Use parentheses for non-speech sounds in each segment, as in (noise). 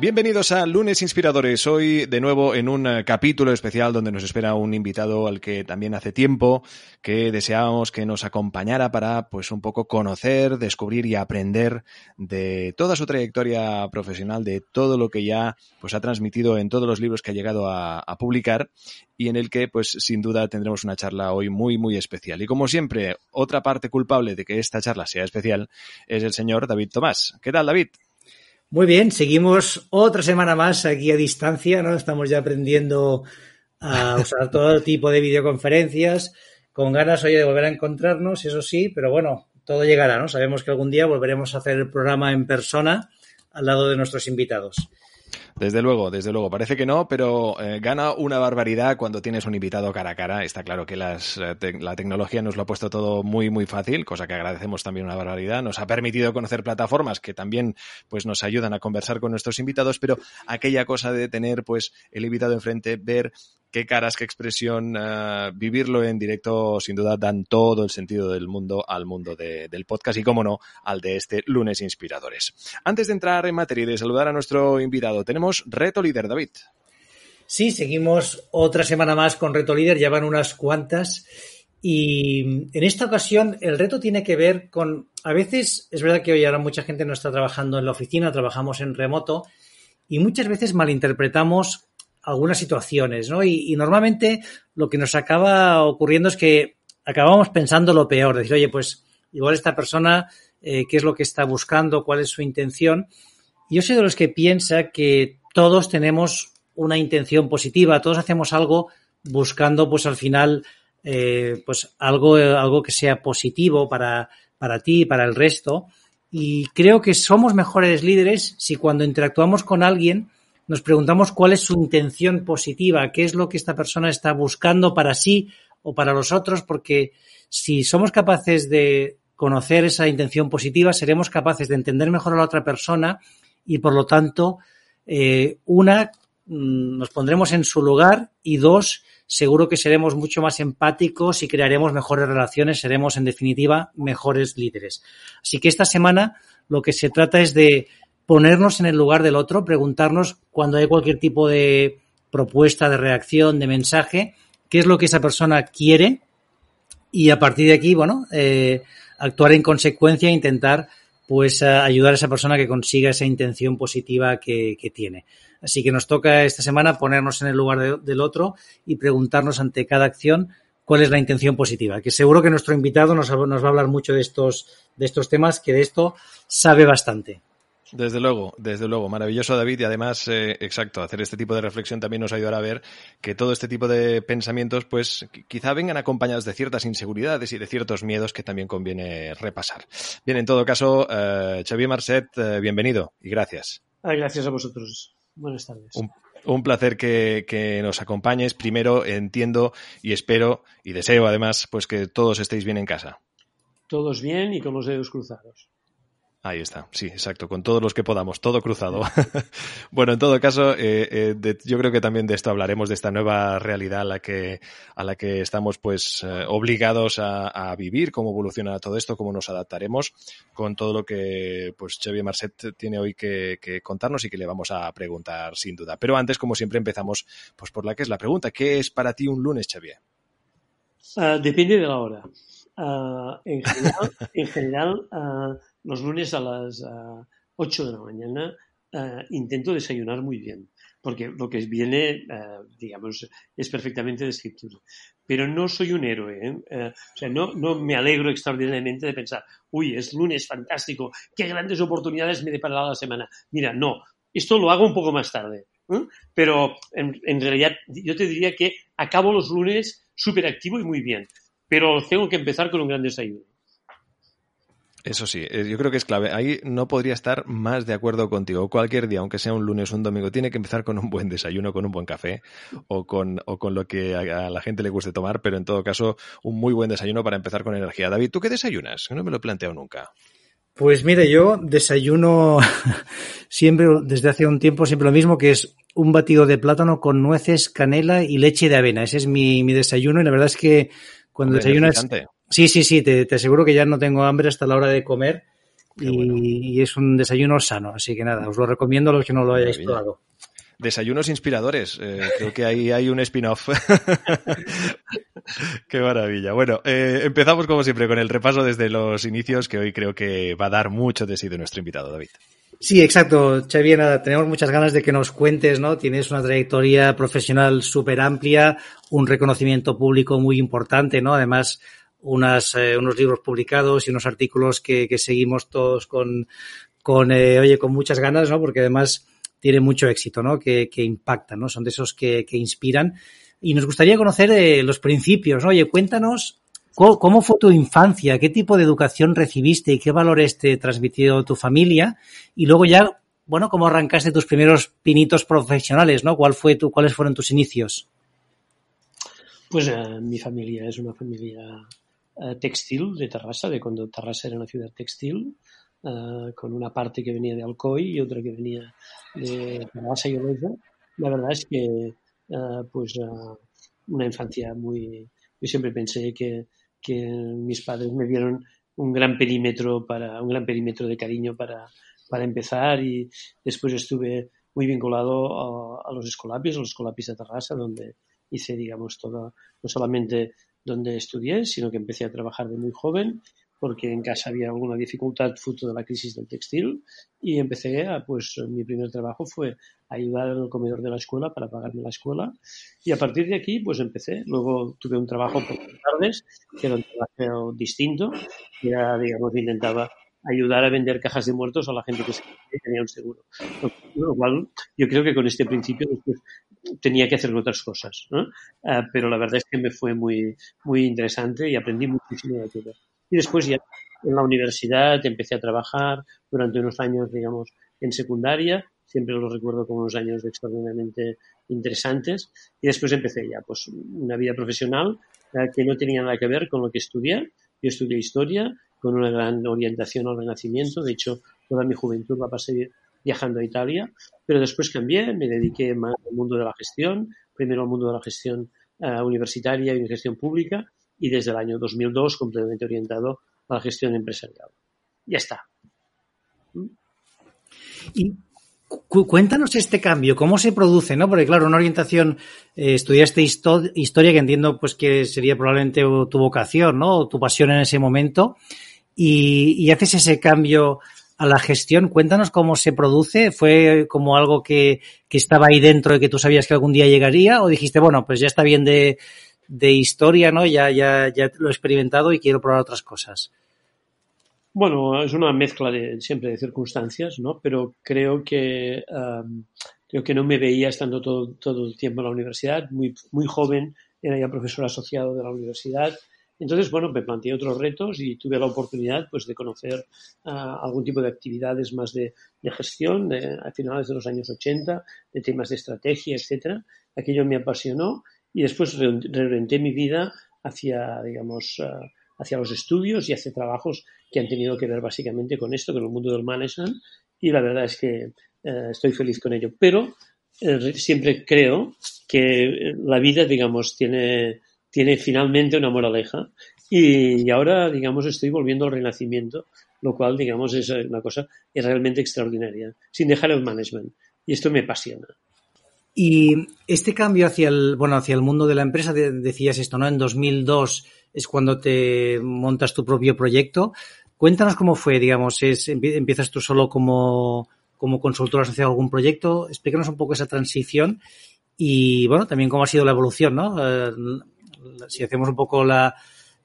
Bienvenidos a Lunes Inspiradores. Hoy de nuevo en un eh, capítulo especial donde nos espera un invitado al que también hace tiempo que deseábamos que nos acompañara para pues un poco conocer, descubrir y aprender de toda su trayectoria profesional, de todo lo que ya pues ha transmitido en todos los libros que ha llegado a, a publicar y en el que pues sin duda tendremos una charla hoy muy muy especial. Y como siempre, otra parte culpable de que esta charla sea especial es el señor David Tomás. ¿Qué tal, David? Muy bien, seguimos otra semana más aquí a distancia, ¿no? Estamos ya aprendiendo a usar todo (laughs) tipo de videoconferencias, con ganas hoy de volver a encontrarnos, eso sí, pero bueno, todo llegará, ¿no? Sabemos que algún día volveremos a hacer el programa en persona al lado de nuestros invitados. Desde luego, desde luego. Parece que no, pero eh, gana una barbaridad cuando tienes un invitado cara a cara. Está claro que las, eh, te la tecnología nos lo ha puesto todo muy, muy fácil, cosa que agradecemos también una barbaridad. Nos ha permitido conocer plataformas que también pues, nos ayudan a conversar con nuestros invitados, pero aquella cosa de tener pues, el invitado enfrente, ver qué caras, qué expresión, uh, vivirlo en directo sin duda dan todo el sentido del mundo al mundo de, del podcast y, como no, al de este lunes inspiradores. Antes de entrar en materia y de saludar a nuestro invitado, tenemos reto líder, David. Sí, seguimos otra semana más con reto líder, ya van unas cuantas. Y en esta ocasión el reto tiene que ver con, a veces es verdad que hoy ahora mucha gente no está trabajando en la oficina, trabajamos en remoto y muchas veces malinterpretamos algunas situaciones, ¿no? Y, normalmente lo que nos acaba ocurriendo es que acabamos pensando lo peor, decir, oye, pues igual esta persona, eh, qué es lo que está buscando, cuál es su intención. Y yo soy de los que piensa que todos tenemos una intención positiva, todos hacemos algo buscando, pues al final, eh, pues algo, algo que sea positivo para, para ti, para el resto. Y creo que somos mejores líderes si cuando interactuamos con alguien, nos preguntamos cuál es su intención positiva, qué es lo que esta persona está buscando para sí o para los otros, porque si somos capaces de conocer esa intención positiva, seremos capaces de entender mejor a la otra persona y, por lo tanto, eh, una, mm, nos pondremos en su lugar y dos, seguro que seremos mucho más empáticos y crearemos mejores relaciones, seremos, en definitiva, mejores líderes. Así que esta semana lo que se trata es de ponernos en el lugar del otro, preguntarnos cuando hay cualquier tipo de propuesta, de reacción, de mensaje, qué es lo que esa persona quiere y a partir de aquí, bueno, eh, actuar en consecuencia e intentar pues ayudar a esa persona que consiga esa intención positiva que, tiene. Así que nos toca esta semana ponernos en el lugar de, del otro y preguntarnos ante cada acción cuál es la intención positiva. Que seguro que nuestro invitado nos, nos va a hablar mucho de estos, de estos temas, que de esto sabe bastante. Desde luego, desde luego, maravilloso David y además, eh, exacto, hacer este tipo de reflexión también nos ayudará a ver que todo este tipo de pensamientos pues quizá vengan acompañados de ciertas inseguridades y de ciertos miedos que también conviene repasar. Bien, en todo caso, eh, Xavier Marcet, eh, bienvenido y gracias. Ay, gracias a vosotros. Buenas tardes. Un, un placer que, que, nos acompañes. Primero, entiendo y espero y deseo además pues que todos estéis bien en casa. Todos bien y con los dedos cruzados. Ahí está, sí, exacto, con todos los que podamos, todo cruzado. (laughs) bueno, en todo caso, eh, eh, yo creo que también de esto hablaremos, de esta nueva realidad a la que, a la que estamos pues eh, obligados a, vivir, cómo evoluciona todo esto, cómo nos adaptaremos con todo lo que pues Xavier Marcet tiene hoy que, contarnos y que le vamos a preguntar sin duda. Pero antes, como siempre, empezamos pues por la que es la pregunta. ¿Qué es para ti un lunes, Xavier? Uh, depende de la hora. Uh, en general, en general uh, los lunes a las uh, 8 de la mañana uh, intento desayunar muy bien, porque lo que viene, uh, digamos, es perfectamente de escritura. Pero no soy un héroe, ¿eh? o sea, no, no me alegro extraordinariamente de pensar, uy, es lunes fantástico, qué grandes oportunidades me deparará la semana. Mira, no, Esto lo hago un poco más tarde. ¿eh? Pero en, en, realidad yo te diría que acabo los lunes súper activo y muy bien. Pero tengo que empezar con un gran desayuno. Eso sí, eh, yo creo que es clave. Ahí no podría estar más de acuerdo contigo. Cualquier día, aunque sea un lunes o un domingo, tiene que empezar con un buen desayuno, con un buen café o con, o con lo que a, la gente le guste tomar, pero en todo caso, un muy buen desayuno para empezar con energía. David, ¿tú qué desayunas? No me lo he planteado nunca. Pues mire, yo desayuno (laughs) siempre, desde hace un tiempo, siempre lo mismo, que es un batido de plátano con nueces, canela y leche de avena. Ese es mi, mi desayuno y la verdad es que cuando Hombre, desayunas... Sí, sí, sí, te, te, aseguro que ya no tengo hambre hasta la hora de comer y, bueno. y, es un desayuno sano, así que nada, os lo recomiendo a los que no lo hayáis probado. Desayunos inspiradores, eh, creo que ahí hay un spin-off. (laughs) Qué maravilla. Bueno, eh, empezamos como siempre con el repaso desde los inicios, que hoy creo que va a dar mucho de sí de nuestro invitado, David. Sí, exacto, Xavi, nada, tenemos muchas ganas de que nos cuentes, ¿no? Tienes una trayectoria profesional súper amplia, un reconocimiento público muy importante, ¿no? Además, unas, eh, unos libros publicados y unos artículos que, que seguimos todos con, con eh, oye, con muchas ganas, ¿no? Porque además tiene mucho éxito, ¿no? Que, que impactan, ¿no? Son de esos que, que inspiran. Y nos gustaría conocer eh, los principios, ¿no? Oye, cuéntanos ¿cómo, fue tu infancia, qué tipo de educación recibiste y qué valores te transmitió tu familia. Y luego ya, bueno, cómo arrancaste tus primeros pinitos profesionales, ¿no? ¿Cuál fue tu, ¿Cuáles fueron tus inicios? Pues mi familia es una familia eh, textil de Terrassa, de cuando Terrassa era una ciudad textil, eh, con una parte que venía de Alcoy y otra que venía de Terrassa y Olesa. La verdad es que, eh, pues, una infancia muy... Yo siempre pensé que, que mis padres me dieron un gran perímetro para un gran perímetro de cariño para, para empezar y después estuve muy vinculado a, a los escolapios, a los escolapios de Terrassa, donde hice, digamos, todo, no solamente donde estudié, sino que empecé a trabajar de muy joven porque en casa había alguna dificultad fruto de la crisis del textil y empecé a, pues mi primer trabajo fue ayudar en el comedor de la escuela para pagarme la escuela y a partir de aquí pues empecé. Luego tuve un trabajo por las tardes que era un trabajo distinto, que era, digamos, intentaba ayudar a vender cajas de muertos a la gente que tenía un seguro. Lo cual yo creo que con este principio después tenía que hacer otras cosas, ¿no? Uh, pero la verdad es que me fue muy, muy interesante y aprendí muchísimo de todo. Y después ya en la universidad empecé a trabajar durante unos años, digamos, en secundaria, siempre lo recuerdo como unos años extraordinariamente interesantes, y después empecé ya, pues, una vida profesional uh, que no tenía nada que ver con lo que estudié. Yo estudié historia con una gran orientación al Renacimiento, de hecho, toda mi juventud la pasé viajando a Italia, pero después cambié, me dediqué más al mundo de la gestión, primero al mundo de la gestión uh, universitaria y gestión pública, y desde el año 2002 completamente orientado a la gestión empresarial. Ya está. Y cuéntanos este cambio, cómo se produce, ¿no? Porque claro, una orientación, eh, estudiaste histo historia que entiendo pues que sería probablemente tu vocación, ¿no? O tu pasión en ese momento. Y haces ese cambio a la gestión. Cuéntanos cómo se produce. ¿Fue como algo que, que, estaba ahí dentro y que tú sabías que algún día llegaría? ¿O dijiste, bueno, pues ya está bien de, de historia, ¿no? Ya, ya, ya lo he experimentado y quiero probar otras cosas. Bueno, es una mezcla de siempre de circunstancias, ¿no? Pero creo que creo que no me veía estando todo, todo el tiempo en la universidad. Muy, muy joven era ya profesor asociado de la universidad. Entonces, bueno, me planteé otros retos y tuve la oportunidad pues, de conocer uh, algún tipo de actividades más de, de gestión de, a finales de los años 80, de temas de estrategia, etcétera. Aquello me apasionó y después reorienté mi vida hacia, digamos, uh, hacia los estudios y hacia trabajos que han tenido que ver básicamente con esto, con el mundo del management, y la verdad es que uh, estoy feliz con ello. Pero eh, siempre creo que la vida, digamos, tiene, tiene finalmente una moraleja, y, y ahora, digamos, estoy volviendo al renacimiento, lo cual, digamos, es una cosa es realmente extraordinaria, sin dejar el management. Y esto me apasiona. Y este cambio hacia el, bueno, hacia el mundo de la empresa, de, decías esto, ¿no? En 2002 es cuando te montas tu propio proyecto. Cuéntanos cómo fue, digamos, es, empiezas tú solo como, como consultor asociado a algún proyecto. Explícanos un poco esa transición y, bueno, también cómo ha sido la evolución, ¿no? Si hacemos un poco la,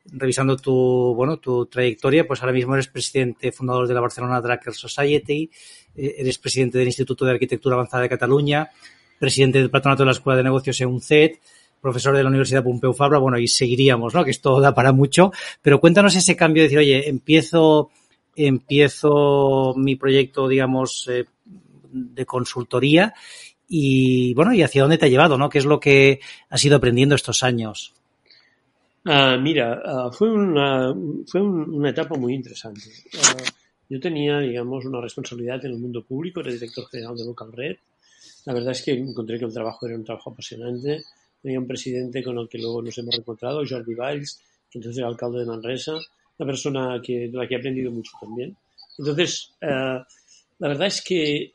revisando tu, bueno, tu trayectoria, pues ahora mismo eres presidente fundador de la Barcelona Dracker Society, eh, eres presidente del Instituto de Arquitectura Avanzada de Cataluña, presidente del Patronato de la Escuela de Negocios EUNCET, profesor de la Universidad Pompeu Fabra, bueno, y seguiríamos, ¿no? Que esto da para mucho, pero cuéntanos ese cambio de decir, oye, empiezo, empiezo mi proyecto, digamos, eh, de consultoría y, bueno, y hacia dónde te ha llevado, ¿no? ¿Qué es lo que has ido aprendiendo estos años? Uh, mira, uh, fue, una, fue un, una etapa muy interesante. Uh, yo tenía, digamos, una responsabilidad en el mundo público, era director general de Local Red. La verdad es que encontré que el trabajo era un trabajo apasionante. Tenía un presidente con el que luego nos hemos encontrado, Jordi Valls, que entonces era alcalde de Manresa, una persona que, de la que he aprendido mucho también. Entonces, la verdad es que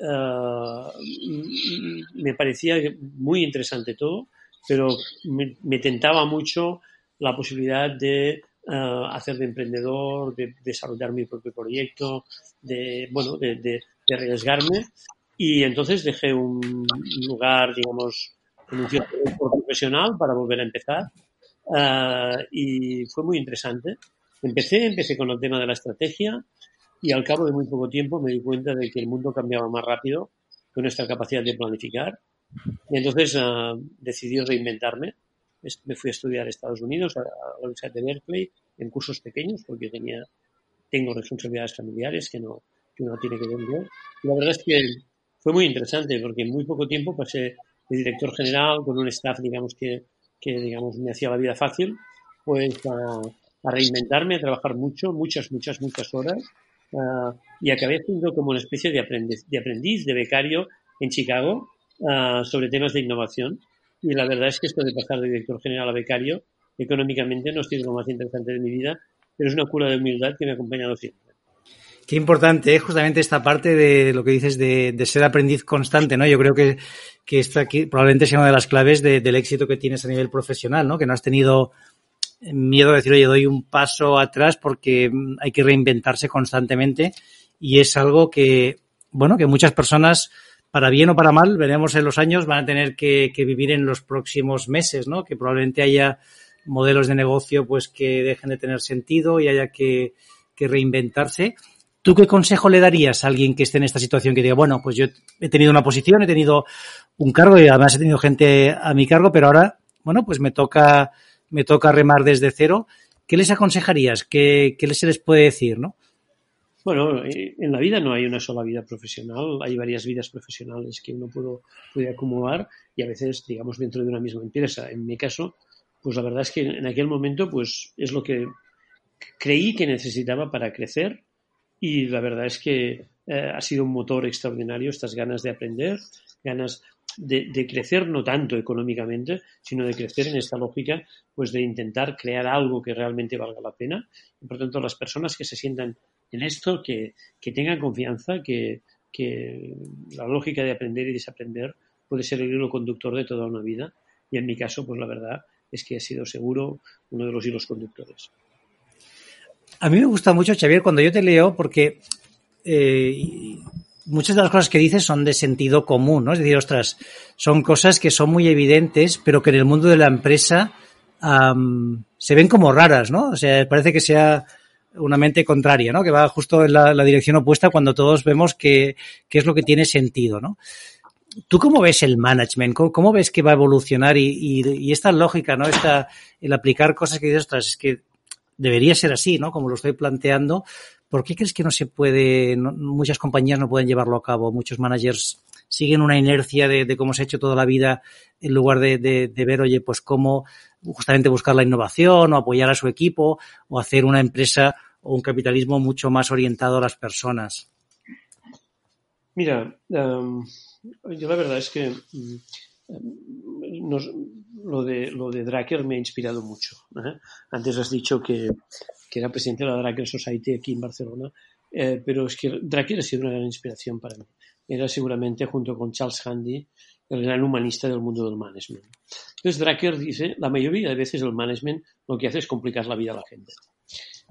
me parecía muy interesante todo, pero me, me tentaba mucho la posibilidad de uh, hacer de emprendedor, de, desarrollar mi propio proyecto, de, bueno, de, de, de, arriesgarme. Y entonces dejé un lugar, digamos, en un cierto profesional para volver a empezar. Uh, y fue muy interesante. Empecé, empecé con el tema de la estrategia y al cabo de muy poco tiempo me di cuenta de que el mundo cambiaba más rápido que nuestra capacidad de planificar. Y entonces uh, decidí reinventarme me fui a estudiar a Estados Unidos, a, la Universidad de Berkeley, en cursos pequeños, porque tenía, tengo responsabilidades familiares que, no, que uno tiene que ver Y la verdad es que fue muy interesante, porque en muy poco tiempo pasé de director general con un staff, digamos, que, que digamos, me hacía la vida fácil, pues a, reinventarme, a trabajar mucho, muchas, muchas, muchas horas, y acabé siendo como una especie de aprendiz, de, becario en Chicago sobre temas de innovación y la verdad es que esto de pasar de director general a becario, económicamente no sido lo más interesante de mi vida, pero es una cura de humildad que me ha acompañado siempre. Qué importante ¿eh? justamente esta parte de lo que dices de, de, ser aprendiz constante, ¿no? Yo creo que, que esto aquí probablemente sea una de las claves de, del éxito que tienes a nivel profesional, ¿no? Que no has tenido miedo de decir, oye, doy un paso atrás porque hay que reinventarse constantemente y es algo que, bueno, que muchas personas para bien o para mal, veremos en los años, van a tener que, vivir en los próximos meses, ¿no? Que probablemente haya modelos de negocio pues que dejen de tener sentido y haya que, que reinventarse. ¿Tú qué consejo le darías a alguien que esté en esta situación que diga, bueno, pues yo he tenido una posición, he tenido un cargo y además he tenido gente a mi cargo, pero ahora, bueno, pues me toca, me toca remar desde cero. ¿Qué les aconsejarías? ¿Qué, qué se les puede decir, no? Bueno, eh, en la vida no hay una sola vida profesional, hay varias vidas profesionales que uno puede, puede acumular y a veces, digamos, dentro de una misma empresa. En mi caso, pues la verdad es que en aquel momento, pues es lo que creí que necesitaba para crecer y la verdad es que eh, ha sido un motor extraordinario estas ganas de aprender, ganas de, de, crecer no tanto económicamente, sino de crecer en esta lógica, pues de intentar crear algo que realmente valga la pena. Y por tanto, las personas que se sientan en esto, que, que tengan confianza, que, que, la lógica de aprender y desaprender puede ser el hilo conductor de toda una vida. Y en mi caso, pues la verdad es que ha sido seguro uno de los hilos conductores. A mí me gusta mucho, Xavier, cuando yo te leo, porque eh, muchas de las cosas que dices son de sentido común, ¿no? Es decir, ostras, son cosas que son muy evidentes, pero que en el mundo de la empresa se ven como raras, ¿no? O sea, parece que sea una mente contraria, ¿no? Que va justo en la, dirección opuesta cuando todos vemos que, es lo que tiene sentido, ¿no? ¿Tú cómo ves el management? ¿Cómo, cómo ves que va a evolucionar? Y, y, esta lógica, ¿no? Esta, el aplicar cosas que dices, ostras, es que debería ser así, ¿no? Como lo estoy planteando. ¿Por qué crees que no se puede, muchas compañías no pueden llevarlo a cabo? Muchos managers siguen una inercia de, cómo se ha hecho toda la vida en lugar de, ver, oye, pues cómo justamente buscar la innovación o apoyar a su equipo o hacer una empresa o un capitalismo mucho más orientado a las personas. Mira, um, yo la verdad es que nos, lo, de, lo de me ha inspirado mucho. ¿eh? Antes has dicho que, que, era presidente de la Dracker Society aquí en Barcelona, eh, pero es que Dracker ha sido una gran inspiración para mí. Era seguramente, junto con Charles Handy, el gran humanista del mundo del management. Entonces Dracker dice, la mayoría de veces el management lo que hace es complicar la vida a la gente.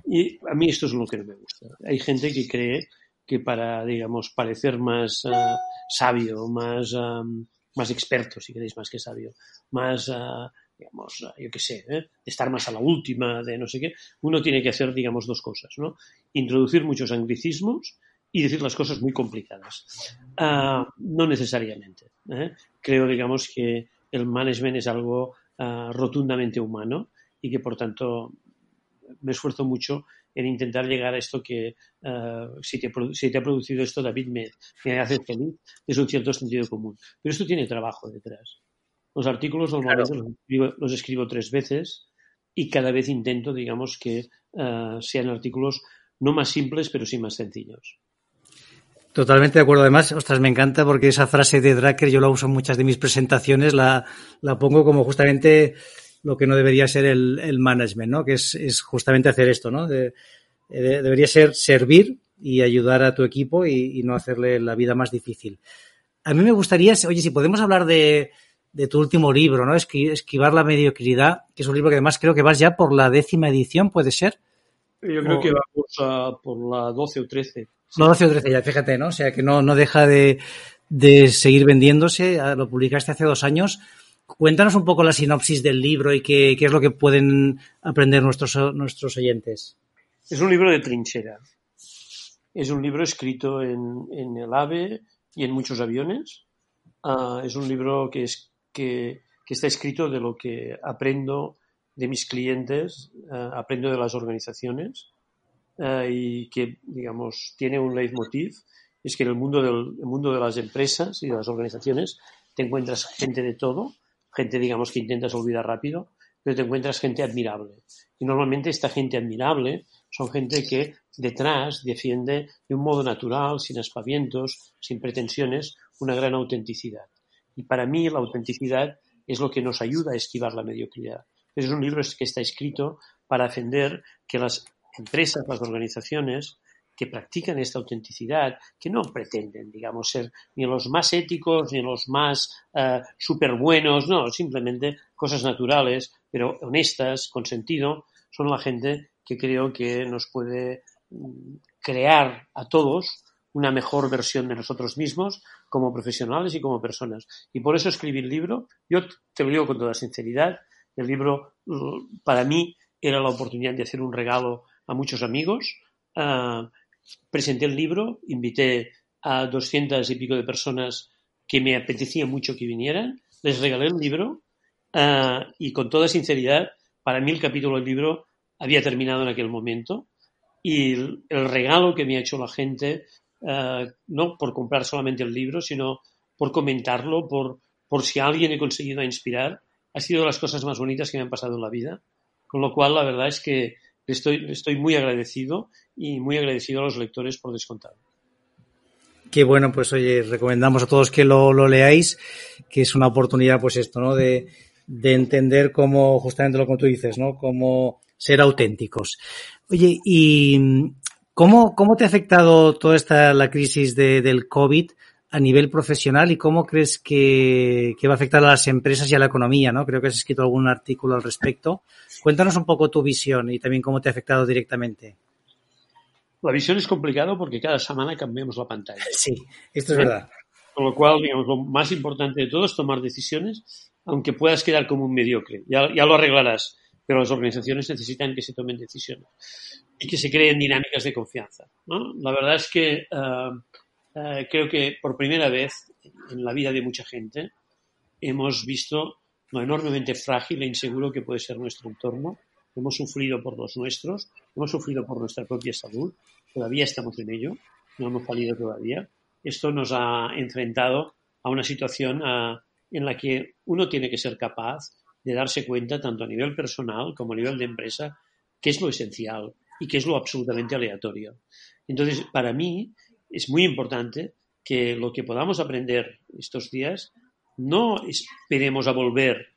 Y a mí esto es lo que no me gusta. Hay gente que cree que para, digamos, parecer más uh, sabio, más, um, más experto, si queréis, más que sabio, más, uh, digamos, yo qué sé, ¿eh? estar más a la última, de no sé qué, uno tiene que hacer, digamos, dos cosas, ¿no? Introducir muchos anglicismos y decir las cosas muy complicadas. Uh, no necesariamente. ¿eh? Creo, digamos, que el management es algo uh, rotundamente humano y que, por tanto, me esfuerzo mucho en intentar llegar a esto que uh, si, te, si, te, ha producido esto, David, me, me hace feliz, es un cierto sentido común. Pero esto tiene trabajo detrás. Los artículos normalmente claro. los, escribo, los, escribo, tres veces y cada vez intento, digamos, que uh, sean artículos no más simples, pero sí más sencillos. Totalmente de acuerdo. Además, ostras, me encanta porque esa frase de Dracker yo la uso en muchas de mis presentaciones, la, la pongo como justamente lo que no debería ser el, el management, ¿no? Que es, es, justamente hacer esto, ¿no? De, de, debería ser servir y ayudar a tu equipo y, y, no hacerle la vida más difícil. A mí me gustaría, oye, si podemos hablar de, de tu último libro, ¿no? Esquivar la mediocridad, que es un libro que además creo que vas ya por la décima edición, ¿puede ser? Yo creo o... que vamos a por la 12 o 13. No, 12 o 13 ya, fíjate, ¿no? O sea, que no, no deja de, de seguir vendiéndose. Lo publicaste hace dos años. Cuéntanos un poco la sinopsis del libro y qué, qué es lo que pueden aprender nuestros, nuestros oyentes. Es un libro de trinchera. Es un libro escrito en, en el AVE y en muchos aviones. Uh, es un libro que, es, que, que, está escrito de lo que aprendo de mis clientes, uh, aprendo de las organizaciones y que, digamos, tiene un leitmotiv, es que en el mundo, del, el mundo de las empresas y de las organizaciones te encuentras gente de todo, gente, digamos, que intentas olvidar rápido, pero te encuentras gente admirable. Y normalmente esta gente admirable son gente que detrás defiende de un modo natural, sin aspavientos, sin pretensiones, una gran autenticidad. Y para mí la autenticidad es lo que nos ayuda a esquivar la mediocridad. Es un libro que está escrito para defender que las empresas, las organizaciones que practican esta autenticidad, que no pretenden, digamos, ser ni los más éticos ni los más uh, súper buenos, no, simplemente cosas naturales, pero honestas, con sentido, son la gente que creo que nos puede mm, crear a todos una mejor versión de nosotros mismos como profesionales y como personas. Y por eso escribí el libro. Yo te lo digo con toda sinceridad. El libro mm, para mí era la oportunidad de hacer un regalo a muchos amigos. Uh, presenté el libro, invité a doscientas y pico de personas que me apetecía mucho que vinieran, les regalé el libro uh, y con toda sinceridad, para mí el capítulo del libro había terminado en aquel momento y el, regalo que me ha hecho la gente uh, no por comprar solamente el libro, sino por comentarlo, por, por si alguien he conseguido inspirar, ha sido de las cosas más bonitas que me han pasado en la vida. Con lo cual, la verdad es que estoy, estoy muy agradecido y muy agradecido a los lectores por descontado. Qué bueno, pues oye, recomendamos a todos que lo, lo leáis, que es una oportunidad, pues esto, ¿no? De, de entender cómo, justamente lo que tú dices, ¿no? Cómo ser auténticos. Oye, y ¿Cómo, ¿Cómo te ha afectado toda esta la crisis de, del COVID a nivel profesional y cómo crees que, que, va a afectar a las empresas y a la economía? ¿no? Creo que has escrito algún artículo al respecto. Cuéntanos un poco tu visión y también cómo te ha afectado directamente. La visión es complicado porque cada semana cambiamos la pantalla. (laughs) Sí, esto es ¿Eh? verdad. Con lo cual, digamos, lo más importante de todo es tomar decisiones, aunque puedas quedar como un mediocre. Ya, ya lo arreglarás, pero las organizaciones necesitan que se tomen decisiones y que se creen dinámicas de confianza. ¿no? La verdad es que uh, uh, creo que por primera vez en la vida de mucha gente hemos visto lo enormemente frágil e inseguro que puede ser nuestro entorno. Hemos sufrido por los nuestros, hemos sufrido por nuestra propia salud, todavía estamos en ello, no hemos salido todavía. Esto nos ha enfrentado a una situación uh, en la que uno tiene que ser capaz de darse cuenta, tanto a nivel personal como a nivel de empresa, qué es lo esencial, y qué es lo absolutamente aleatorio. Entonces, para mí es muy importante que lo que podamos aprender estos días no esperemos a volver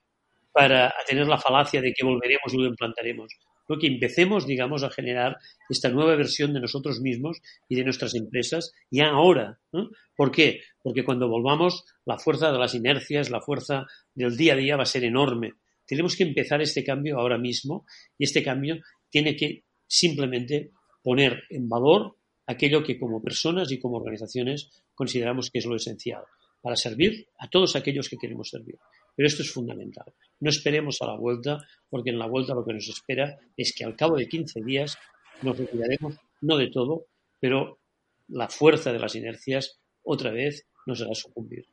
para tener la falacia de que volveremos y lo implantaremos, sino que empecemos, digamos, a generar esta nueva versión de nosotros mismos y de nuestras empresas ya ahora. ¿Por qué? Porque cuando volvamos, la fuerza de las inercias, la fuerza del día a día va a ser enorme. Tenemos que empezar este cambio ahora mismo y este cambio tiene que simplemente poner en valor aquello que como personas y como organizaciones consideramos que es lo esencial para servir a todos aquellos que queremos servir. Pero esto es fundamental. No esperemos a la vuelta, porque en la vuelta lo que nos espera es que al cabo de 15 días nos retiraremos, no de todo, pero la fuerza de las inercias otra vez nos hará sucumbir.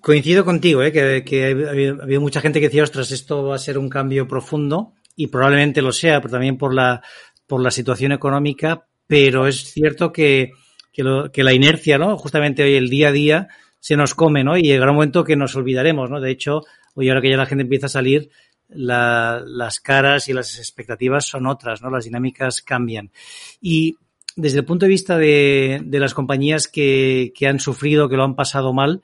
Coincido contigo, ¿eh? que, ha habido mucha gente que decía, ostras, esto va a ser un cambio profundo y probablemente lo sea, pero también por la, por la situación económica, pero es cierto que, que, la inercia, ¿no? Justamente hoy el día a día se nos come, ¿no? Y llegará un momento que nos olvidaremos, ¿no? De hecho, hoy ahora que ya la gente empieza a salir, las caras y las expectativas son otras, ¿no? Las dinámicas cambian. Y desde el punto de vista de, de las compañías que, que, han sufrido, que lo han pasado mal,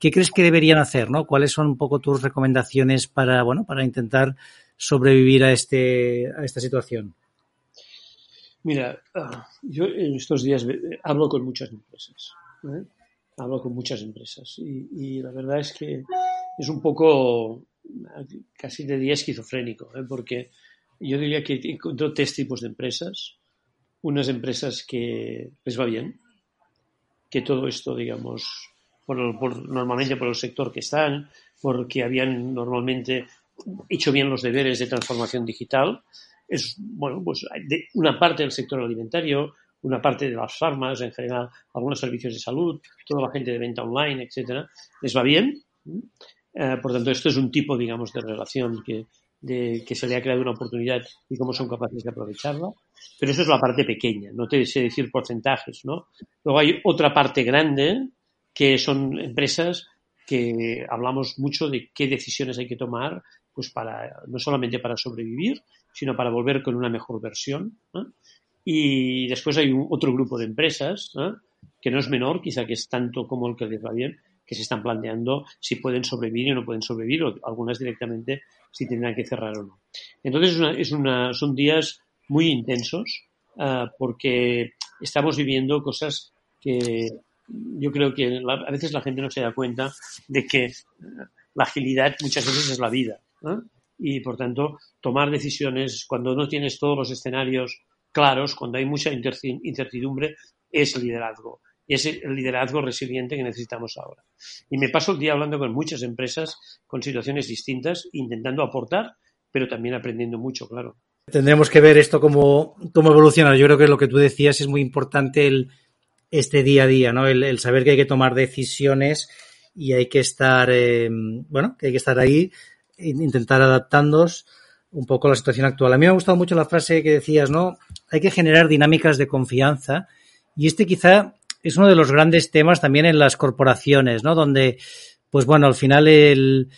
¿qué crees que deberían hacer, no? ¿Cuáles son un poco tus recomendaciones para, bueno, para intentar sobrevivir a este, a esta situación? Mira, ah, yo en estos días hablo con muchas empresas. ¿eh? Hablo con muchas empresas y, y, la verdad es que es un poco casi de día esquizofrénico, ¿eh? porque yo diría que encuentro tres tipos de empresas. Unas empresas que les va bien, que todo esto, digamos, por, por, normalmente por el sector que están, porque habían normalmente hecho bien los deberes de transformación digital. Es, bueno, pues de una parte del sector alimentario, una parte de las farmas en general, algunos servicios de salud, toda la gente de venta online, etcétera, les va bien. Eh, por tanto, esto es un tipo, digamos, de relación que, de, que se le ha creado una oportunidad y cómo son capaces de aprovecharla. Pero eso es la parte pequeña, no te sé decir porcentajes, ¿no? Luego hay otra parte grande que son empresas que hablamos mucho de qué decisiones hay que tomar, pues para, no solamente para sobrevivir, sino para volver con una mejor versión. Y después hay otro grupo de empresas, que no es menor, quizá que es tanto como el que les va bien, que se están planteando si pueden sobrevivir o no pueden sobrevivir, o algunas directamente si tendrán que cerrar o no. Entonces es una, son días muy intensos uh, porque estamos viviendo cosas que yo creo que a veces la gente no se da cuenta de que la agilidad muchas veces es la vida. Y por tanto, tomar decisiones cuando no tienes todos los escenarios claros, cuando hay mucha incertidumbre, es liderazgo y es el liderazgo resiliente que necesitamos ahora. Y me paso el día hablando con muchas empresas con situaciones distintas, intentando aportar, pero también aprendiendo mucho, claro. Tendremos que ver esto cómo, cómo evoluciona. Yo creo que lo que tú decías es muy importante el, este día a día, ¿no? El, saber que hay que tomar decisiones y hay que estar, eh, bueno, que hay que estar ahí, intentar adaptándonos un poco a la situación actual. A mí me ha gustado mucho la frase que decías, ¿no? Hay que generar dinámicas de confianza y este quizá es uno de los grandes temas también en las corporaciones, ¿no? Donde, pues bueno, al final el,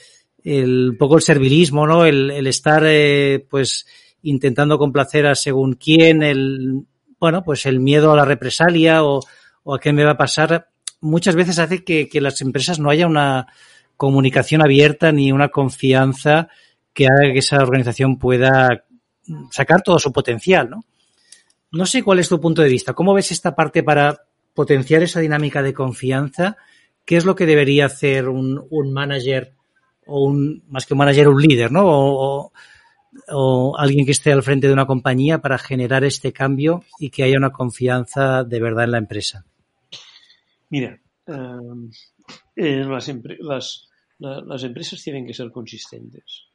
el poco el servilismo, ¿no? El, el estar, eh, pues, intentando complacer a según quién, el, bueno, pues el miedo a la represalia o, o a qué me va a pasar, muchas veces hace que, que las empresas no haya una comunicación abierta ni una confianza que haga que esa organización pueda sacar todo su potencial, ¿no? No sé cuál es tu punto de vista. ¿Cómo ves esta parte para potenciar esa dinámica de confianza, ¿qué es lo que debería hacer un, un manager o un, más que un manager, un líder, ¿no? O, alguien que esté al frente de una compañía para generar este cambio y que haya una confianza de verdad en la empresa? Mira, um, eh, las, las, la, las, empresas tienen que ser consistentes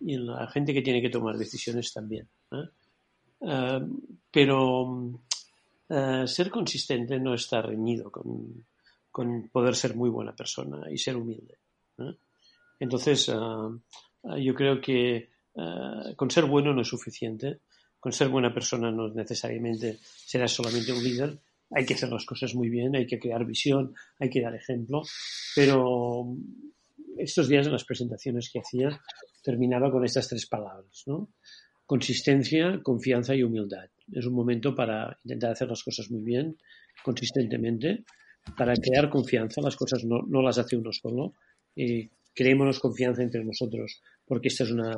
y la gente que tiene que tomar decisiones también. ¿eh? Uh, pero uh, ser consistente no está reñido con, poder ser muy buena persona y ser humilde. ¿eh? Entonces, yo creo que con ser bueno no es suficiente. Con ser buena persona no necesariamente serás solamente un líder. Hay que hacer las cosas muy bien, hay que crear visión, hay que dar ejemplo. Pero estos días en las presentaciones que hacía terminaba con estas tres palabras, ¿no? Consistencia, confianza y humildad. Es un momento para intentar hacer las cosas muy bien, consistentemente, para crear confianza. Las cosas no, no las hace uno solo. Eh, creémonos confianza entre nosotros, porque esta es una,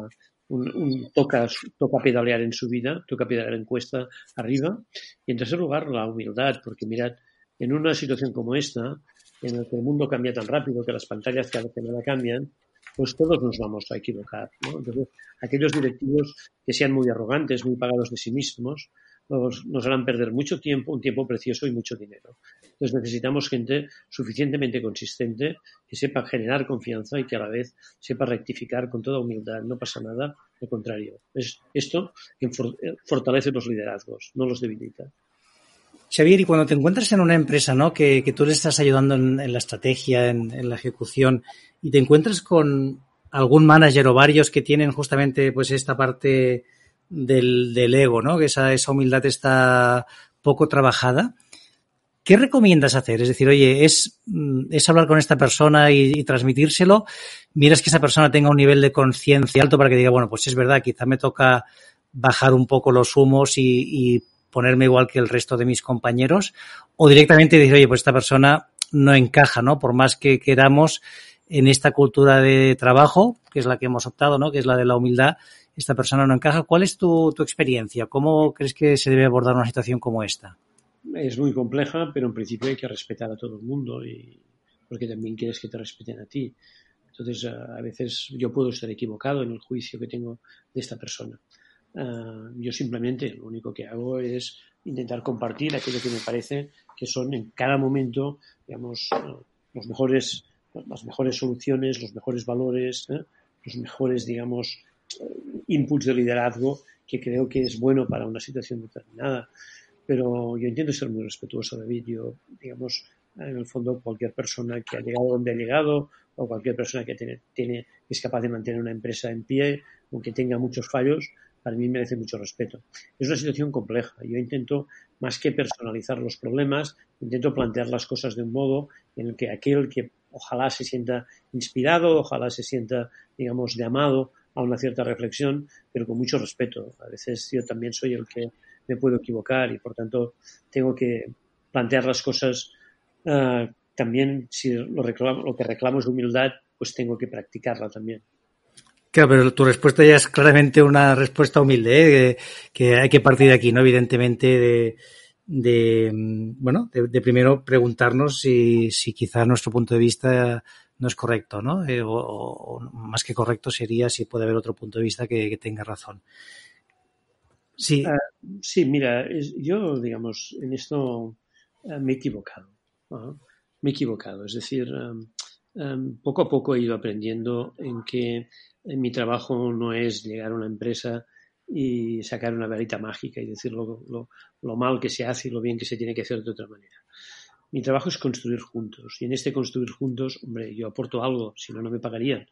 un, un, toca, toca pedalear en su vida, toca pedalear en cuesta arriba. Y en tercer lugar, la humildad, porque mirad, en una situación como esta, en la que el mundo cambia tan rápido, que las pantallas cada semana cambian, pues todos nos vamos a equivocar. Entonces, aquellos directivos que sean muy arrogantes, muy pagados de sí mismos, nos, nos harán perder mucho tiempo, un tiempo precioso y mucho dinero. Entonces necesitamos gente suficientemente consistente que sepa generar confianza y que a la vez sepa rectificar con toda humildad. No pasa nada, al contrario. Es esto que fortalece los liderazgos, no los debilita. Xavier, y cuando te encuentras en una empresa, ¿no? Que, tú le estás ayudando en, la estrategia, en, la ejecución, y te encuentras con algún manager o varios que tienen justamente pues esta parte del, ego, ¿no? Que esa, esa humildad está poco trabajada. ¿Qué recomiendas hacer? Es decir, oye, es, mm, es hablar con esta persona y, y, transmitírselo. Miras que esa persona tenga un nivel de conciencia alto para que diga, bueno, pues es verdad, quizá me toca bajar un poco los humos y, y ponerme igual que el resto de mis compañeros. O directamente decir, oye, pues esta persona no encaja, ¿no? Por más que queramos en esta cultura de trabajo, que es la que hemos optado, ¿no? Que es la de la humildad, esta persona no encaja. ¿Cuál es tu, tu experiencia? ¿Cómo crees que se debe abordar una situación como esta? Es muy compleja, pero en principio hay que respetar a todo el mundo y porque también quieres que te respeten a ti. Entonces, a veces yo puedo estar equivocado en el juicio que tengo de esta persona. Uh, yo simplemente lo único que hago es intentar compartir aquello que me parece que son en cada momento, digamos, uh, los mejores, las mejores soluciones, los mejores valores, ¿eh? los mejores, digamos, uh, inputs de liderazgo que creo que es bueno para una situación determinada. Pero yo intento ser muy respetuoso, David. Yo, digamos, en el fondo, cualquier persona que ha llegado donde ha llegado o cualquier persona que tiene, tiene, es capaz de mantener una empresa en pie, aunque tenga muchos fallos, para mí merece mucho respeto. Es una situación compleja. Yo intento, más que personalizar los problemas, intento plantear las cosas de un modo en el que aquel que ojalá se sienta inspirado, ojalá se sienta, digamos, llamado a una cierta reflexión, pero con mucho respeto. A veces yo también soy el que me puedo equivocar y, por tanto, tengo que plantear las cosas uh, también, si lo, reclamo, lo que reclamo es humildad, pues tengo que practicarla también. Claro, pero tu respuesta ya es claramente una respuesta humilde, ¿eh? que, hay que partir de aquí, ¿no? Evidentemente, de, de bueno, de, primero preguntarnos si, si quizá nuestro punto de vista no es correcto, ¿no? Eh, o, más que correcto sería si puede haber otro punto de vista que, tenga razón. Sí. Uh, sí, mira, yo, digamos, en esto uh, me he equivocado. Me he equivocado. Es decir, um, um, poco a poco he ido aprendiendo en que mi trabajo no es llegar a una empresa y sacar una varita mágica y decir lo, mal que se hace y lo bien que se tiene que hacer de otra manera. Mi trabajo es construir juntos y en este construir juntos, hombre, yo aporto algo, si no, no me pagarían.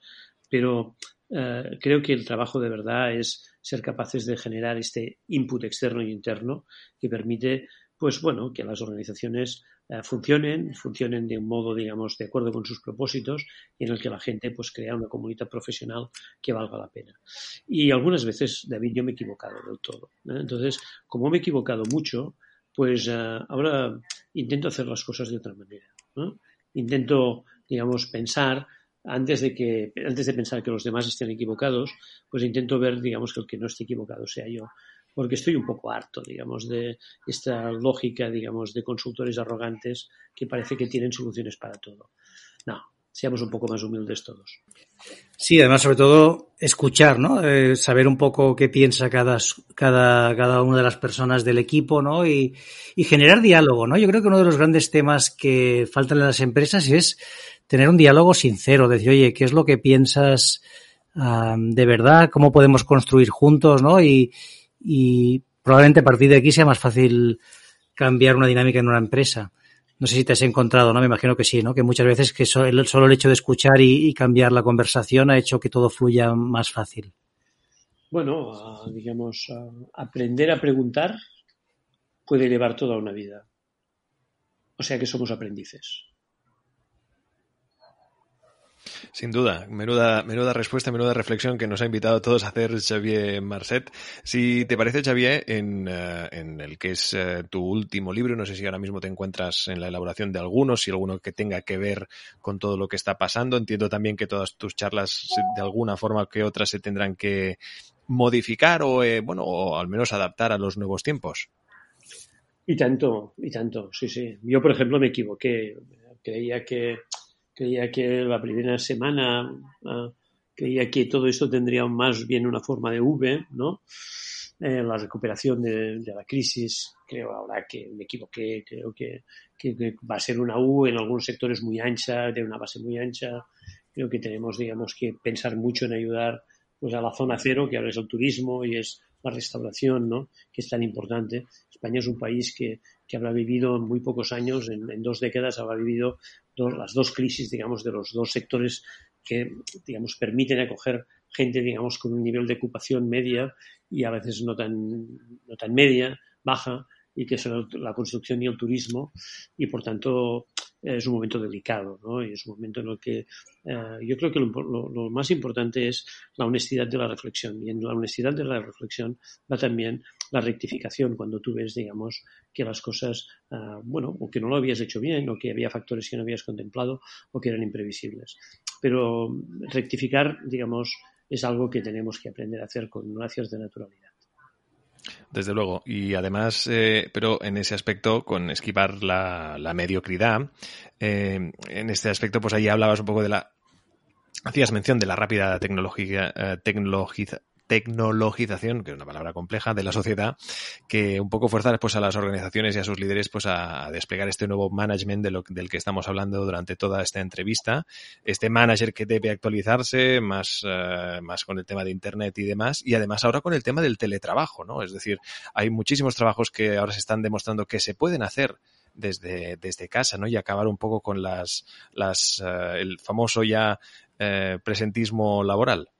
Pero uh, creo que el trabajo de verdad es ser capaces de generar este input externo y interno que permite, pues bueno, que las organizaciones uh, funcionen, funcionen de un modo, digamos, de acuerdo con sus propósitos y en el que la gente pues crea una comunidad profesional que valga la pena. Y algunas veces, David, yo me he equivocado del todo. ¿eh? Entonces, como me he equivocado mucho, pues uh, ahora intento hacer las cosas de otra manera. Intento, digamos, pensar antes de que antes de pensar que los demás estén equivocados, pues intento ver, digamos, que el que no esté equivocado sea yo porque estoy un poco harto, digamos, de esta lógica, digamos, de consultores arrogantes que parece que tienen soluciones para todo. No, seamos un poco más humildes todos. Sí, además, sobre todo, escuchar, ¿no? Eh, saber un poco qué piensa cada, cada, cada una de las personas del equipo, ¿no? Y, generar diálogo, ¿no? Yo creo que uno de los grandes temas que faltan en las empresas es tener un diálogo sincero, decir, oye, ¿qué es lo que piensas de verdad? ¿Cómo podemos construir juntos, ¿no? Y, y probablemente a partir de aquí sea más fácil cambiar una dinámica en una empresa. No sé si te has encontrado, ¿no? Me imagino que sí, ¿no? Que muchas veces que solo el hecho de escuchar y, cambiar la conversación ha hecho que todo fluya más fácil. Bueno, digamos, aprender a preguntar puede llevar toda una vida. O sea que somos aprendices. Sin duda, menuda, menuda respuesta, menuda reflexión que nos ha invitado a todos a hacer Xavier Marcet. Si te parece, Xavier, en, en el que es uh, tu último libro, no sé si ahora mismo te encuentras en la elaboración de algunos, si alguno que tenga que ver con todo lo que está pasando. Entiendo también que todas tus charlas, de alguna forma que otra, se tendrán que modificar o, eh, bueno, o al menos adaptar a los nuevos tiempos. Y tanto, y tanto, sí, sí. Yo, por ejemplo, me equivoqué. Creía que creía que la primera semana uh, creía que todo esto tendría más bien una forma de V, ¿no? Eh, la recuperación de, la crisis, creo ahora que me equivoqué, creo que, que, va a ser una U en algunos sectores muy ancha, de una base muy ancha. Creo que tenemos, digamos, que pensar mucho en ayudar pues, a la zona cero, que ahora es el turismo y es la restauración, ¿no? que es tan importante. España es un país que, que habrá vivido en muy pocos años, en, en dos décadas, habrá vivido las dos crisis, digamos, de los dos sectores que, digamos, permiten acoger gente, digamos, con un nivel de ocupación media y a veces no tan, no tan media, baja, y que son la construcción y el turismo, y por tanto es un momento delicado, ¿no? Y es un momento en el que eh, yo creo que lo, más importante es la honestidad de la reflexión. Y en la honestidad de la reflexión va también la rectificación cuando tú ves, digamos, que las cosas, eh, bueno, o que no lo habías hecho bien, o que había factores que no habías contemplado, o que eran imprevisibles. Pero rectificar, digamos, es algo que tenemos que aprender a hacer con gracias de naturalidad. Desde luego. Y además, eh, pero en ese aspecto, con esquivar la, mediocridad, eh, en este aspecto, pues ahí hablabas un poco de la. Hacías mención de la rápida tecnología, eh, tecnologización, que es una palabra compleja, de la sociedad, que un poco fuerza pues, a las organizaciones y a sus líderes pues, a, desplegar este nuevo management de lo, del que estamos hablando durante toda esta entrevista. Este manager que debe actualizarse más, eh, más con el tema de Internet y demás, y además ahora con el tema del teletrabajo, ¿no? Es decir, hay muchísimos trabajos que ahora se están demostrando que se pueden hacer desde, desde casa, ¿no? Y acabar un poco con las, las eh, el famoso ya eh, presentismo laboral.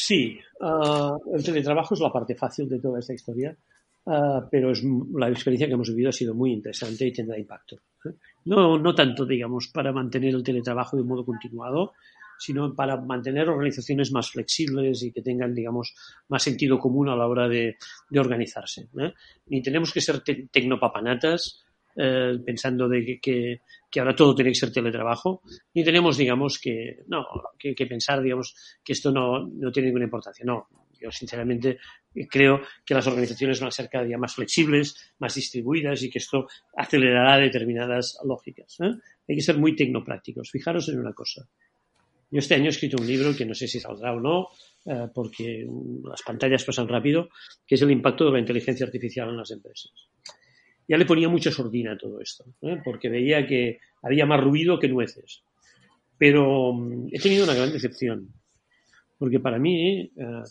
Sí, uh, el teletrabajo es la parte fácil de toda esta historia, uh, pero es, la experiencia que hemos vivido ha sido muy interesante y tendrá impacto. ¿eh? No, no tanto, digamos, para mantener el teletrabajo de modo continuado, sino para mantener organizaciones más flexibles y que tengan, digamos, más sentido común a la hora de, organizarse. Ni tenemos que ser te tecnopapanatas eh, pensando de que, ahora todo tiene que ser teletrabajo, ni tenemos, digamos, que, no, que, pensar, digamos, que esto no, no tiene ninguna importancia. No, yo sinceramente creo que las organizaciones van a ser cada día más flexibles, más distribuidas y que esto acelerará determinadas lógicas. ¿eh? Hay que ser muy tecnoprácticos. Fijaros en una cosa. Yo este año he escrito un libro que no sé si saldrá o no, eh, porque las pantallas pasan rápido, que es el impacto de la inteligencia artificial en las empresas ya le ponía mucha sordina a todo esto, ¿eh? porque veía que había más ruido que nueces. Pero mm, he tenido una gran decepción, porque para mí, eh,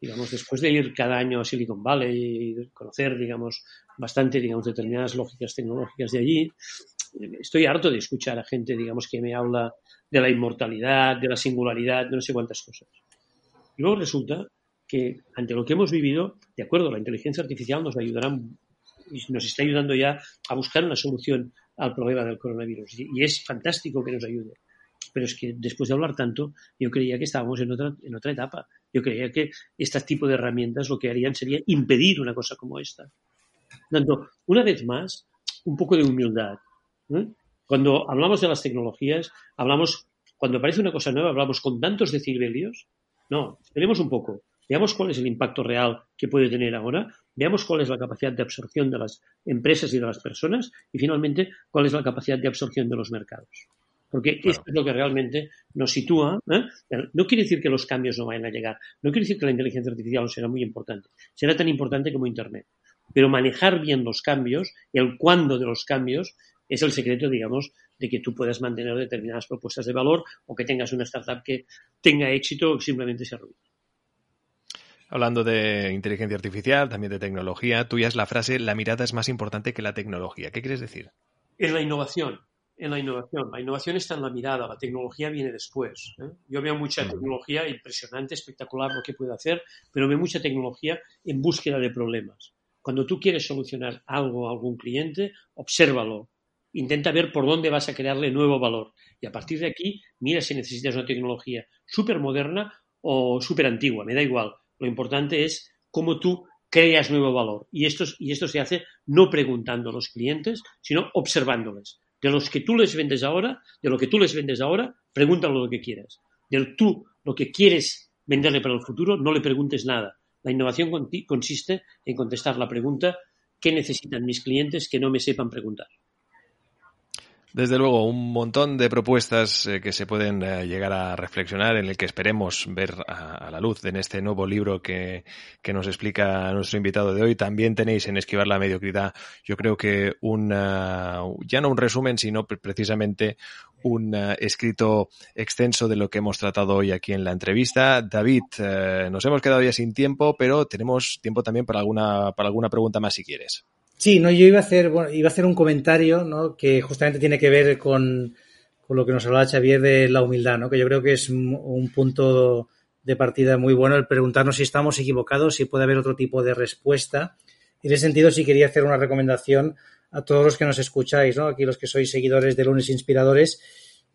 digamos, después de ir cada año a Silicon Valley y conocer, digamos, bastante, digamos, determinadas lógicas tecnológicas de allí, estoy harto de escuchar a gente, digamos, que me habla de la inmortalidad, de la singularidad, de no sé cuántas cosas. Y luego resulta que ante lo que hemos vivido, de acuerdo, la inteligencia artificial nos ayudará y nos está ayudando ya a buscar una solución al problema del coronavirus. Y, es fantástico que nos ayude. Pero es que después de hablar tanto, yo creía que estábamos en otra, en otra etapa. Yo creía que este tipo de herramientas lo que harían sería impedir una cosa como esta. Tanto, una vez más, un poco de humildad. Cuando hablamos de las tecnologías, hablamos, cuando aparece una cosa nueva, hablamos con tantos decibelios. No, esperemos un poco. Veamos cuál es el impacto real que puede tener ahora, veamos cuál es la capacidad de absorción de las empresas y de las personas y finalmente cuál es la capacidad de absorción de los mercados. Porque esto es lo que realmente nos sitúa. ¿eh? No quiere decir que los cambios no vayan a llegar, no quiere decir que la inteligencia artificial no será muy importante, será tan importante como Internet. Pero manejar bien los cambios, el cuándo de los cambios, es el secreto, digamos, de que tú puedas mantener determinadas propuestas de valor o que tengas una startup que tenga éxito o simplemente se arruine. Hablando de inteligencia artificial, también de tecnología, tuya es la frase la mirada es más importante que la tecnología. ¿Qué quieres decir? En la innovación. En la innovación. La innovación está en la mirada, la tecnología viene después. ¿eh? Yo veo mucha tecnología impresionante, espectacular lo que puede hacer, pero veo mucha tecnología en búsqueda de problemas. Cuando tú quieres solucionar algo a algún cliente, obsérvalo. Intenta ver por dónde vas a crearle nuevo valor. Y a partir de aquí, mira si necesitas una tecnología súper moderna o súper antigua, me da igual lo importante es cómo tú creas nuevo valor. Y esto, se hace no preguntando a los clientes, sino observándoles. De los que tú les vendes ahora, de lo que tú les vendes ahora, pregúntale lo que quieras. Del tú, lo que quieres venderle para el futuro, no le preguntes nada. La innovación consiste en contestar la pregunta ¿qué necesitan mis clientes que no me sepan preguntar? Desde luego, un montón de propuestas eh, que se pueden eh, llegar a reflexionar, en el que esperemos ver a, la luz en este nuevo libro que, que, nos explica nuestro invitado de hoy. También tenéis en Esquivar la Mediocridad, yo creo que un, ya no un resumen, sino precisamente un escrito extenso de lo que hemos tratado hoy aquí en la entrevista. David, eh, nos hemos quedado ya sin tiempo, pero tenemos tiempo también para alguna, para alguna pregunta más si quieres. Sí, no, yo iba a hacer, bueno, iba a hacer un comentario, ¿no? Que justamente tiene que ver con, con lo que nos hablaba Xavier de la humildad, ¿no? Que yo creo que es un punto de partida muy bueno el preguntarnos si estamos equivocados, si puede haber otro tipo de respuesta. En ese sentido, sí quería hacer una recomendación a todos los que nos escucháis, ¿no? Aquí los que sois seguidores de Lunes Inspiradores,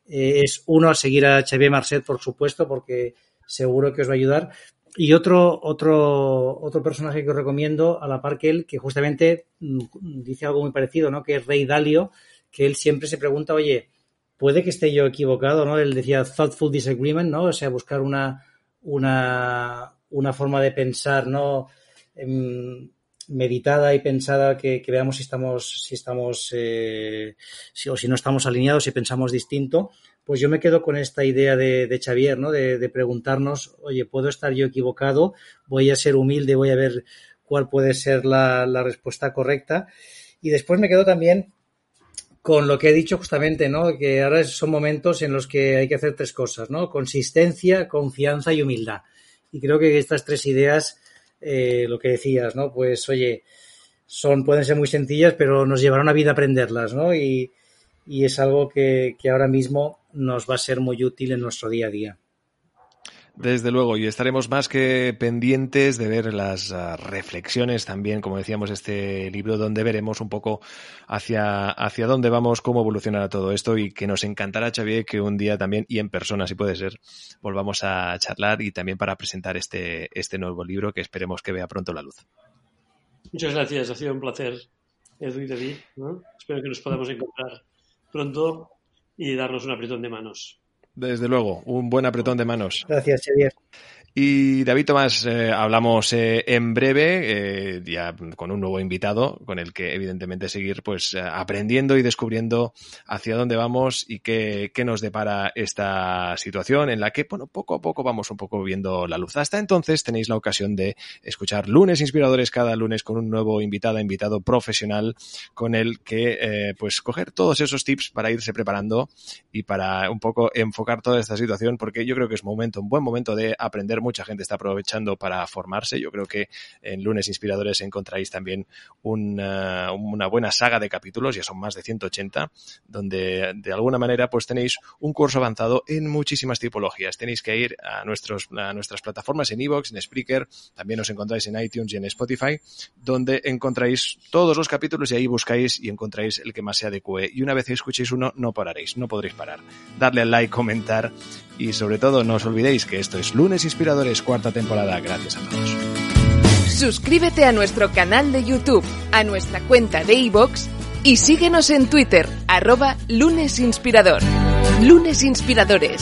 eh, es uno seguir a Xavier Marcet, por supuesto, porque seguro que os va a ayudar, y otro, otro, otro personaje que os recomiendo, a la par que él, que justamente mm, dice algo muy parecido, ¿no? Que es Rey Dalio, que él siempre se pregunta, oye, puede que esté yo equivocado, ¿no? Él decía thoughtful disagreement, ¿no? O sea, buscar una, una, una forma de pensar, ¿no? Em, meditada y pensada que, veamos si estamos, si estamos, eh, si, o si no estamos alineados, si pensamos distinto pues yo me quedo con esta idea de, de Xavier, ¿no? De, preguntarnos, oye, ¿puedo estar yo equivocado? Voy a ser humilde, voy a ver cuál puede ser la, respuesta correcta. Y después me quedo también con lo que he dicho justamente, ¿no? Que ahora son momentos en los que hay que hacer tres cosas, ¿no? Consistencia, confianza y humildad. Y creo que estas tres ideas, eh, lo que decías, ¿no? Pues, oye, son, pueden ser muy sencillas, pero nos llevará una vida aprenderlas, ¿no? Y, y es algo que, que ahora mismo nos va a ser muy útil en nuestro día a día. Desde luego, y estaremos más que pendientes de ver las ah, reflexiones también, como decíamos, este libro donde veremos un poco hacia, hacia dónde vamos, cómo evolucionará todo esto y que nos encantará, Xavier, que un día también, y en persona si puede ser, volvamos a charlar y también para presentar este, este nuevo libro que esperemos que vea pronto la luz. Muchas gracias, ha sido un placer, Edu y David. Espero que nos podamos encontrar pronto y darnos un apretón de manos. Desde luego, un buen apretón de manos. Gracias, Xavier. Y David Tomás, eh, hablamos eh, en breve, eh, ya con un nuevo invitado, con el que evidentemente seguir pues aprendiendo y descubriendo hacia dónde vamos y qué, qué, nos depara esta situación en la que, bueno, poco a poco vamos un poco viendo la luz. Hasta entonces tenéis la ocasión de escuchar lunes inspiradores cada lunes con un nuevo invitado, invitado profesional, con el que pues coger todos esos tips para irse preparando y para un poco enfocar toda esta situación, porque yo creo que es momento, un buen momento de aprender mucha gente está aprovechando para formarse. Yo creo que en Lunes Inspiradores encontráis también una, una buena saga de capítulos, ya son más de 180, donde de alguna manera pues tenéis un curso avanzado en muchísimas tipologías. Tenéis que ir a, nuestros, a nuestras plataformas en Evox, en Spreaker, también os encontráis en iTunes y en Spotify, donde encontráis todos los capítulos y ahí buscáis y encontráis el que más se adecue. Y una vez que escuchéis uno, no pararéis, no podréis parar. Darle al like, comentar y sobre todo no os olvidéis que esto es Lunes Inspiradores, cuarta temporada. Gracias a todos. Suscríbete a nuestro canal de YouTube, a nuestra cuenta de iVoox y síguenos en Twitter, arroba Lunes Inspirador. Lunes Inspiradores.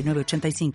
85